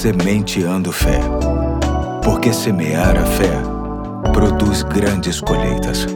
Sementeando Fé. Porque semear a fé produz grandes colheitas.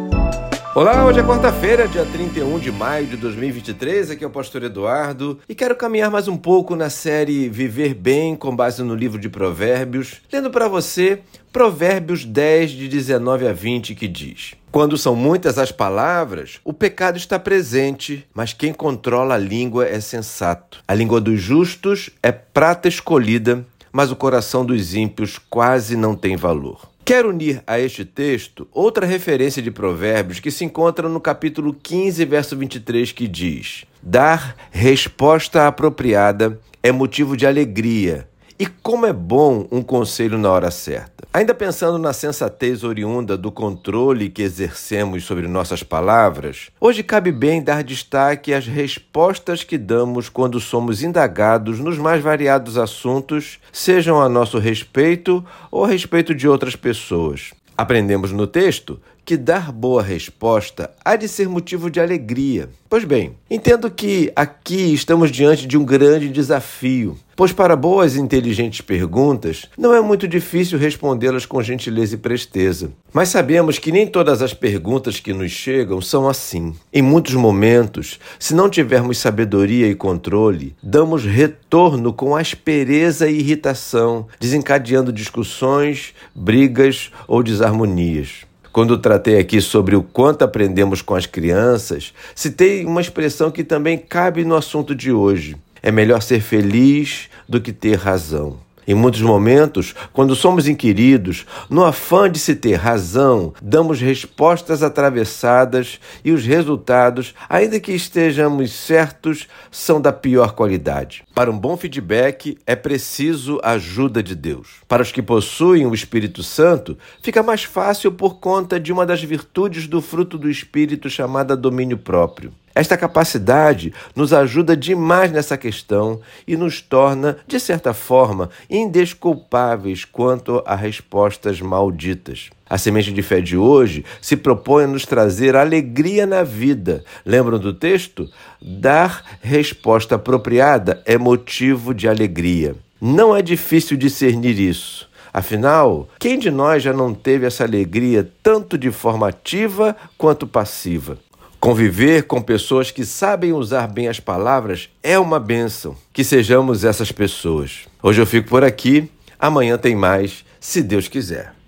Olá, hoje é quarta-feira, dia 31 de maio de 2023. Aqui é o pastor Eduardo e quero caminhar mais um pouco na série Viver Bem com base no livro de Provérbios, lendo para você Provérbios 10, de 19 a 20, que diz: Quando são muitas as palavras, o pecado está presente, mas quem controla a língua é sensato. A língua dos justos é prata escolhida, mas o coração dos ímpios quase não tem valor. Quero unir a este texto outra referência de Provérbios que se encontra no capítulo 15, verso 23, que diz: Dar resposta apropriada é motivo de alegria, e como é bom um conselho na hora certa. Ainda pensando na sensatez oriunda do controle que exercemos sobre nossas palavras, hoje cabe bem dar destaque às respostas que damos quando somos indagados nos mais variados assuntos, sejam a nosso respeito ou a respeito de outras pessoas. Aprendemos no texto que dar boa resposta há de ser motivo de alegria. Pois bem, entendo que aqui estamos diante de um grande desafio, pois para boas e inteligentes perguntas não é muito difícil respondê-las com gentileza e presteza. Mas sabemos que nem todas as perguntas que nos chegam são assim. Em muitos momentos, se não tivermos sabedoria e controle, damos retorno com aspereza e irritação, desencadeando discussões, brigas ou desarmonias. Quando tratei aqui sobre o quanto aprendemos com as crianças, citei uma expressão que também cabe no assunto de hoje: é melhor ser feliz do que ter razão. Em muitos momentos, quando somos inquiridos, no afã de se ter razão, damos respostas atravessadas e os resultados, ainda que estejamos certos, são da pior qualidade. Para um bom feedback, é preciso a ajuda de Deus. Para os que possuem o Espírito Santo, fica mais fácil por conta de uma das virtudes do fruto do Espírito chamada domínio próprio. Esta capacidade nos ajuda demais nessa questão e nos torna, de certa forma, indesculpáveis quanto a respostas malditas. A semente de fé de hoje se propõe a nos trazer alegria na vida. Lembram do texto? Dar resposta apropriada é motivo de alegria. Não é difícil discernir isso. Afinal, quem de nós já não teve essa alegria tanto de forma ativa quanto passiva? Conviver com pessoas que sabem usar bem as palavras é uma benção. Que sejamos essas pessoas. Hoje eu fico por aqui, amanhã tem mais, se Deus quiser.